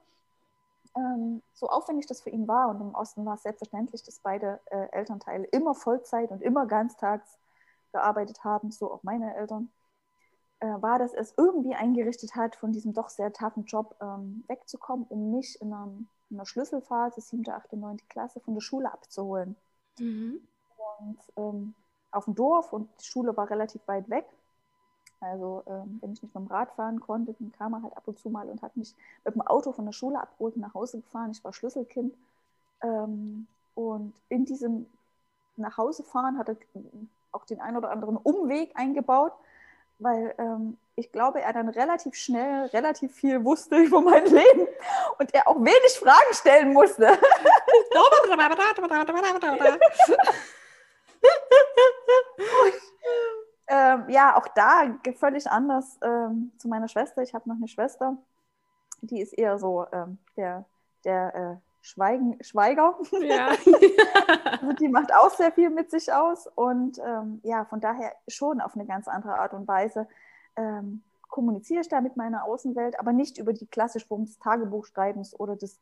ähm, so aufwendig das für ihn war, und im Osten war es selbstverständlich, dass beide äh, Elternteile immer Vollzeit und immer ganztags gearbeitet haben, so auch meine Eltern, äh, war, dass er es irgendwie eingerichtet hat, von diesem doch sehr taffen Job ähm, wegzukommen, um mich in einer, in einer, Schlüsselphase, 7., 8., 9. Klasse, von der Schule abzuholen. Mhm. Und ähm, auf dem Dorf und die Schule war relativ weit weg. Also ähm, wenn ich nicht mit dem Rad fahren konnte, dann kam er halt ab und zu mal und hat mich mit dem Auto von der Schule abgeholt und nach Hause gefahren. Ich war Schlüsselkind. Ähm, und in diesem Nachhausefahren hat er auch den einen oder anderen Umweg eingebaut, weil ähm, ich glaube, er dann relativ schnell relativ viel wusste über mein Leben und er auch wenig Fragen stellen musste. ähm, ja, auch da völlig anders ähm, zu meiner Schwester. Ich habe noch eine Schwester, die ist eher so ähm, der, der äh, Schweigen, Schweiger. Ja. also die macht auch sehr viel mit sich aus und ähm, ja, von daher schon auf eine ganz andere Art und Weise ähm, kommuniziere ich da mit meiner Außenwelt, aber nicht über die klassische Form des Tagebuchschreibens oder des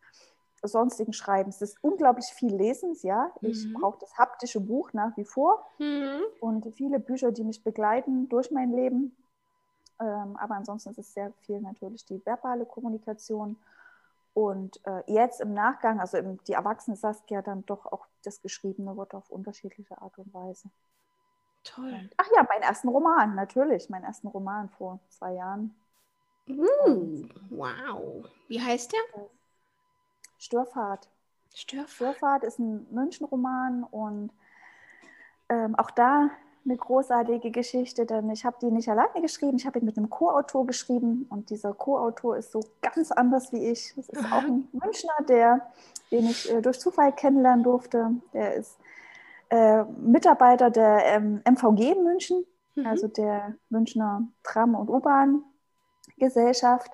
sonstigen Schreibens. Das ist unglaublich viel Lesens, ja. Ich mhm. brauche das haptische Buch nach wie vor mhm. und viele Bücher, die mich begleiten durch mein Leben. Ähm, aber ansonsten ist es sehr viel natürlich die verbale Kommunikation. Und äh, jetzt im Nachgang, also im, die erwachsene Saskia, dann doch auch das geschriebene Wort auf unterschiedliche Art und Weise. Toll. Und, ach ja, meinen ersten Roman, natürlich, meinen ersten Roman vor zwei Jahren. Uh, wow. Wie heißt der? Störfahrt. Störfahrt. Störfahrt ist ein Münchenroman und ähm, auch da eine großartige Geschichte, denn ich habe die nicht alleine geschrieben, ich habe ihn mit einem Co-Autor geschrieben und dieser Co-Autor ist so ganz anders wie ich. Das ist auch ein Münchner, der, den ich äh, durch Zufall kennenlernen durfte. Der ist äh, Mitarbeiter der ähm, MVG München, mhm. also der Münchner Tram- und U-Bahn-Gesellschaft.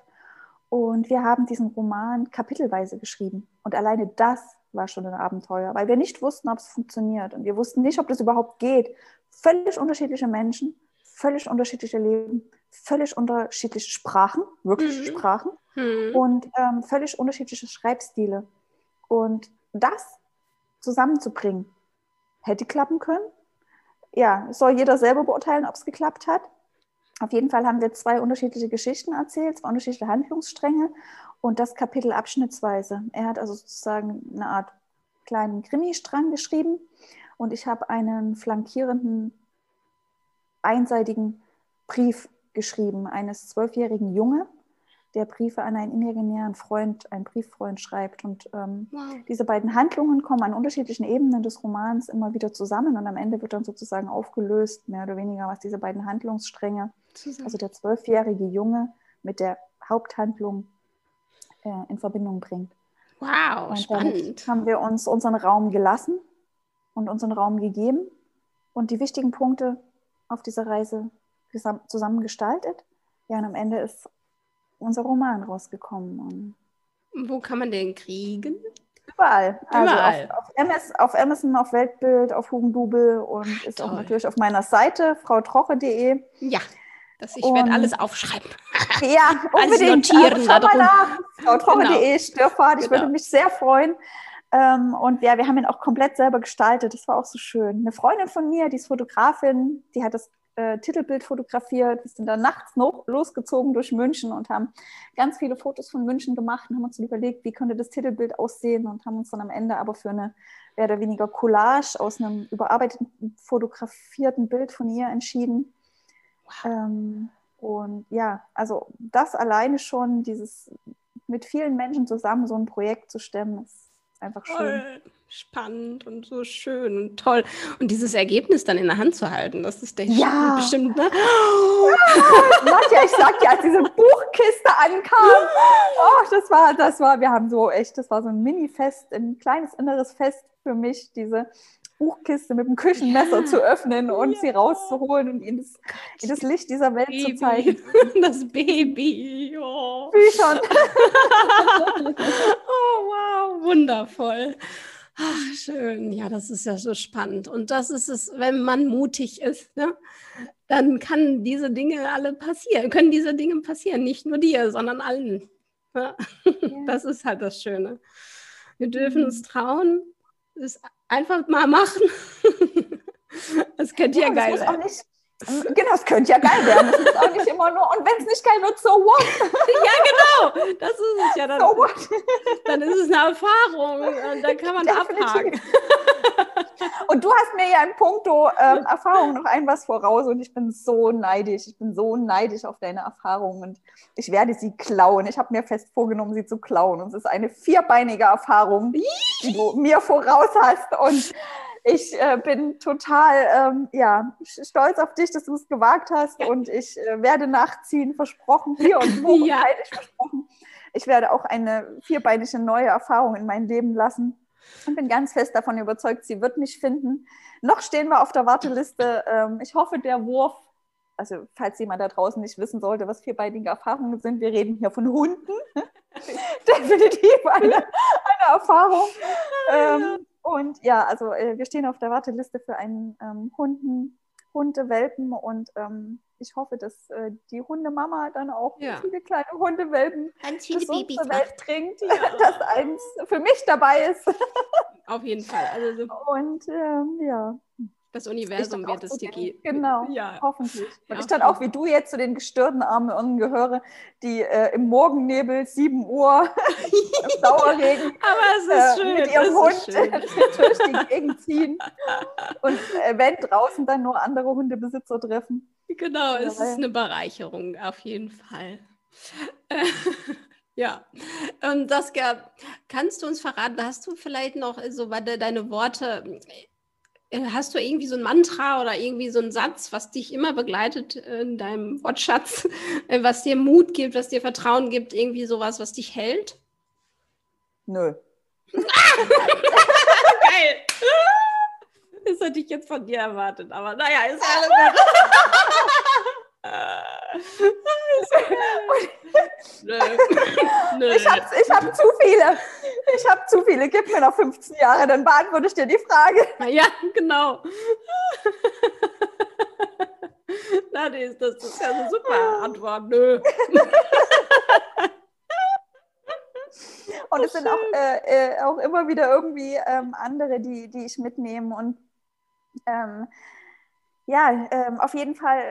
Und wir haben diesen Roman kapitelweise geschrieben. Und alleine das war schon ein Abenteuer, weil wir nicht wussten, ob es funktioniert. Und wir wussten nicht, ob das überhaupt geht. Völlig unterschiedliche Menschen, völlig unterschiedliche Leben, völlig unterschiedliche Sprachen, wirklich mhm. Sprachen mhm. und ähm, völlig unterschiedliche Schreibstile. Und das zusammenzubringen, hätte klappen können. Ja, soll jeder selber beurteilen, ob es geklappt hat. Auf jeden Fall haben wir zwei unterschiedliche Geschichten erzählt, zwei unterschiedliche Handlungsstränge und das Kapitel abschnittsweise. Er hat also sozusagen eine Art kleinen Krimi-Strang geschrieben und ich habe einen flankierenden, einseitigen Brief geschrieben eines zwölfjährigen Junge, der Briefe an einen imaginären Freund, einen Brieffreund schreibt. Und ähm, wow. diese beiden Handlungen kommen an unterschiedlichen Ebenen des Romans immer wieder zusammen und am Ende wird dann sozusagen aufgelöst, mehr oder weniger, was diese beiden Handlungsstränge, zusammen. also der zwölfjährige Junge mit der Haupthandlung äh, in Verbindung bringt. Wow, und spannend. haben wir uns unseren Raum gelassen und unseren Raum gegeben und die wichtigen Punkte auf dieser Reise zusammen gestaltet. Ja, und am Ende ist unser Roman rausgekommen. Und Wo kann man den kriegen? Überall. Also Überall. Auf, auf, MS, auf, Amazon, auf Weltbild, auf Hugendubel und ist toll. auch natürlich auf meiner Seite, frautroche.de. Ja, das, ich werde alles aufschreiben. Ja, unbedingt. notieren. Also, schau mal nach. Frautroche.de, genau. Störfahrt. Ich genau. würde mich sehr freuen. Ähm, und ja, wir haben ihn auch komplett selber gestaltet. Das war auch so schön. Eine Freundin von mir, die ist Fotografin, die hat das äh, Titelbild fotografiert. Wir sind dann nachts noch losgezogen durch München und haben ganz viele Fotos von München gemacht und haben uns überlegt, wie könnte das Titelbild aussehen und haben uns dann am Ende aber für eine mehr oder weniger Collage aus einem überarbeiteten, fotografierten Bild von ihr entschieden. Ähm, und ja, also das alleine schon, dieses mit vielen Menschen zusammen so ein Projekt zu stemmen, ist einfach schön. Toll spannend und so schön und toll. Und dieses Ergebnis dann in der Hand zu halten, das ist der ja. bestimmt, ne? Ja, Nadja, ich sag dir, als diese Buchkiste ankam, oh, das war, das war, wir haben so echt, das war so ein Mini-Fest, ein kleines inneres Fest für mich, diese Buchkiste mit dem Küchenmesser ja. zu öffnen und ja. sie rauszuholen und in das, in das Licht dieser Welt Baby. zu zeigen. Das Baby. Oh. Büchern. oh, wow, wundervoll. Ach, schön. Ja, das ist ja so spannend. Und das ist es, wenn man mutig ist, ne? dann kann diese Dinge alle passieren, können diese Dinge passieren. Nicht nur dir, sondern allen. Ja. Das ist halt das Schöne. Wir dürfen uns mhm. trauen, es einfach mal machen. Das könnte ja, ja geil sein. Genau, es könnte ja geil werden. Das ist auch nicht immer nur, und wenn es nicht geil wird, so what? ja, genau. Das ist es ja. Dann, so what? dann ist es eine Erfahrung und dann kann man Definitiv. abhaken. und du hast mir ja in puncto ähm, Erfahrung noch ein was voraus und ich bin so neidisch. Ich bin so neidisch auf deine Erfahrung und ich werde sie klauen. Ich habe mir fest vorgenommen, sie zu klauen. Und es ist eine vierbeinige Erfahrung, die du mir voraus hast und ich äh, bin total ähm, ja, stolz auf dich, dass du es gewagt hast ja. und ich äh, werde nachziehen, versprochen, hier und wo ja. versprochen. Ich werde auch eine vierbeinige neue Erfahrung in mein Leben lassen und bin ganz fest davon überzeugt, sie wird mich finden. Noch stehen wir auf der Warteliste. Ähm, ich hoffe, der Wurf also falls jemand da draußen nicht wissen sollte, was vierbeinige Erfahrungen sind, wir reden hier von Hunden. Definitiv eine, eine Erfahrung. Ähm, und ja, also äh, wir stehen auf der Warteliste für einen ähm, Hunden, Hundewelpen und ähm, ich hoffe, dass äh, die Hundemama dann auch ja. viele kleine Hundewelpen Ganz viele Babys zur Welt bringt, ja. dass eins für mich dabei ist. Auf jeden Fall. Also so und ähm, ja. Das Universum wird es dir geben. Genau, ja. hoffentlich. Und ja, ich dann auch wie du jetzt zu den gestörten armen gehöre, die äh, im Morgennebel, 7 Uhr, im Dauerregen, Aber es ist äh, schön. mit ihrem Hund durch die Gegend ziehen. Und äh, wenn draußen dann nur andere Hundebesitzer treffen. Genau, es ist eine Bereicherung, auf jeden Fall. Ja, und das kannst du uns verraten, hast du vielleicht noch so deine Worte äh, hast du irgendwie so ein Mantra oder irgendwie so einen Satz, was dich immer begleitet in deinem Wortschatz, äh, was dir Mut gibt, was dir Vertrauen gibt, irgendwie sowas, was dich hält? Nö. Geil. Das hätte ich jetzt von dir erwartet, aber naja, ist alles gut. Nö. Nö. Ich habe hab zu viele. Ich habe zu viele. Gib mir noch 15 Jahre, dann beantworte ich dir die Frage. Ja, genau. Na, das, das ist ja eine super Antwort. Nö. Und es sind auch, äh, äh, auch immer wieder irgendwie ähm, andere, die, die ich mitnehme. Und ähm, ja, ähm, auf jeden Fall,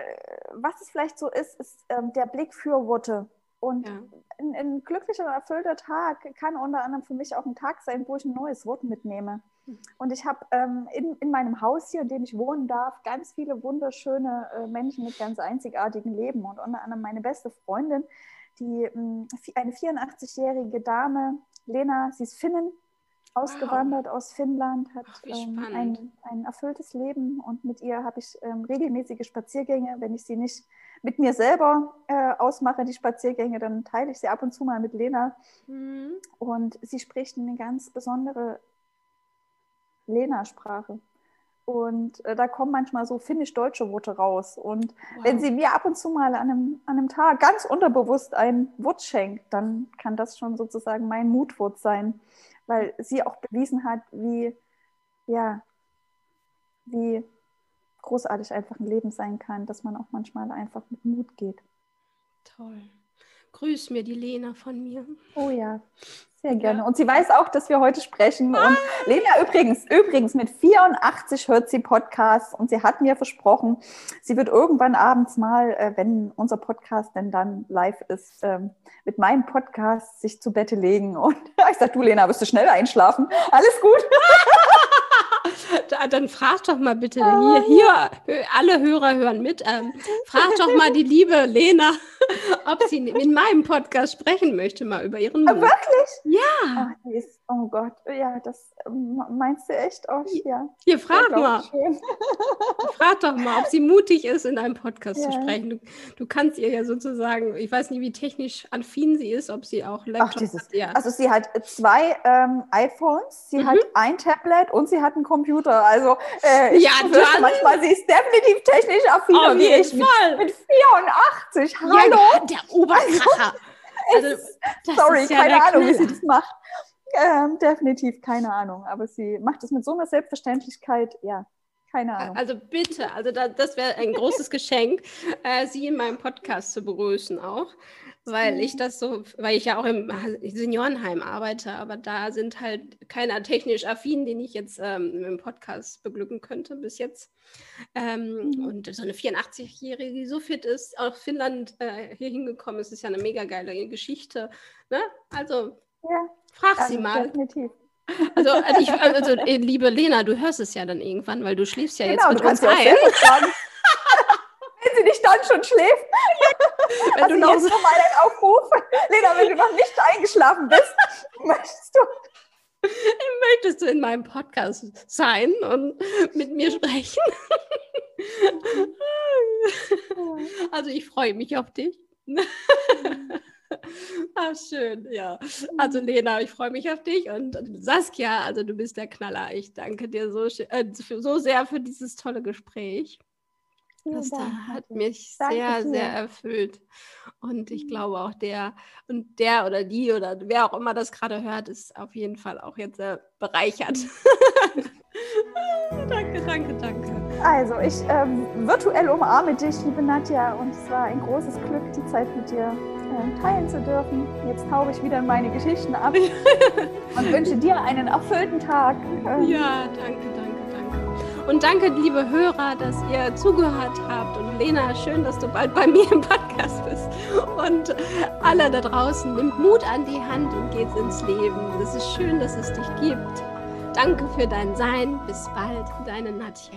was es vielleicht so ist, ist ähm, der Blick für Worte. Und ja. ein, ein, glücklicher und erfüllter Tag kann unter anderem für mich auch ein Tag sein, wo ich ein neues Wort mitnehme. Mhm. Und ich habe ähm, in, in meinem Haus hier, in dem ich wohnen darf, ganz viele wunderschöne äh, Menschen mit ganz einzigartigen Leben. Und unter anderem meine beste Freundin, die ähm, eine 84-jährige Dame, Lena, sie ist Finnin, ausgewandert wow. aus Finnland, hat Ach, ähm, ein, ein erfülltes Leben und mit ihr habe ich ähm, regelmäßige Spaziergänge. Wenn ich sie nicht mit mir selber äh, ausmache, die Spaziergänge, dann teile ich sie ab und zu mal mit Lena. Mhm. Und sie spricht eine ganz besondere Lena-Sprache. Und äh, da kommen manchmal so finnisch-deutsche Worte raus. Und wow. wenn sie mir ab und zu mal an einem, an einem Tag ganz unterbewusst ein Wort schenkt, dann kann das schon sozusagen mein Mutwort sein weil sie auch bewiesen hat, wie, ja, wie großartig einfach ein Leben sein kann, dass man auch manchmal einfach mit Mut geht. Toll. Grüß mir die Lena von mir. Oh ja, sehr gerne. Und sie weiß auch, dass wir heute sprechen. Und Lena übrigens, übrigens mit 84 hört sie Podcasts und sie hat mir versprochen, sie wird irgendwann abends mal, äh, wenn unser Podcast denn dann live ist, ähm, mit meinem Podcast sich zu Bette legen. Und ich sage, du Lena, wirst du schnell einschlafen? Alles gut. Da, dann frag doch mal bitte, hier, hier alle Hörer hören mit, ähm, frag doch mal die liebe Lena, ob sie in meinem Podcast sprechen möchte, mal über ihren Mut. Wirklich? Ja. Ach, oh Gott, ja, das ähm, meinst du echt? Oh, ja. Hier, frag mal. frag doch mal, ob sie mutig ist, in einem Podcast ja. zu sprechen. Du, du, kannst ihr ja sozusagen, ich weiß nicht, wie technisch affin sie ist, ob sie auch Laptop Ach, dieses, hat. Ja. Also sie hat zwei ähm, iPhones, sie mhm. hat ein Tablet und sie hat einen Computer. Also äh, ich ja, manchmal, sie ist definitiv technisch affiner wie ich Fall. Mit, mit 84. Hallo? Ja, der Oberkracher. Also, sorry, ja keine Ahnung, wie sie das macht. Ähm, definitiv keine Ahnung. Aber sie macht es mit so einer Selbstverständlichkeit, ja. Keine Ahnung. Also bitte, also da, das wäre ein großes Geschenk, äh, Sie in meinem Podcast zu begrüßen auch. Weil ich das so, weil ich ja auch im Seniorenheim arbeite, aber da sind halt keiner technisch affin, den ich jetzt ähm, im Podcast beglücken könnte bis jetzt. Ähm, mhm. Und so eine 84-Jährige, die so fit ist, aus Finnland äh, hier hingekommen ist, ist ja eine mega geile Geschichte. Ne? Also ja, frag also sie mal. Definitiv. Also, also, ich, also, äh, liebe Lena, du hörst es ja dann irgendwann, weil du schläfst ja genau, jetzt mit uns ein. dann schon schläft. wenn also du noch jetzt so mal einen Aufruf. Lena, wenn du noch nicht eingeschlafen bist, möchtest du möchtest du in meinem Podcast sein und mit mir sprechen? also ich freue mich auf dich. Ah, schön, ja. Also Lena, ich freue mich auf dich und Saskia, also du bist der Knaller. Ich danke dir so, äh, so sehr für dieses tolle Gespräch. Das da hat mich Danke sehr, dir. sehr erfüllt. Und ich glaube auch der und der oder die oder wer auch immer das gerade hört, ist auf jeden Fall auch jetzt äh, bereichert. danke, danke, danke. Also ich ähm, virtuell umarme dich, liebe Nadja, und es war ein großes Glück, die Zeit mit dir äh, teilen zu dürfen. Jetzt tauche ich wieder in meine Geschichten ab und wünsche dir einen erfüllten Tag. Ähm, ja, danke, danke. Und danke, liebe Hörer, dass ihr zugehört habt. Und Lena, schön, dass du bald bei mir im Podcast bist. Und alle da draußen, nimmt Mut an die Hand und geht ins Leben. Es ist schön, dass es dich gibt. Danke für dein Sein. Bis bald, deine Nadja.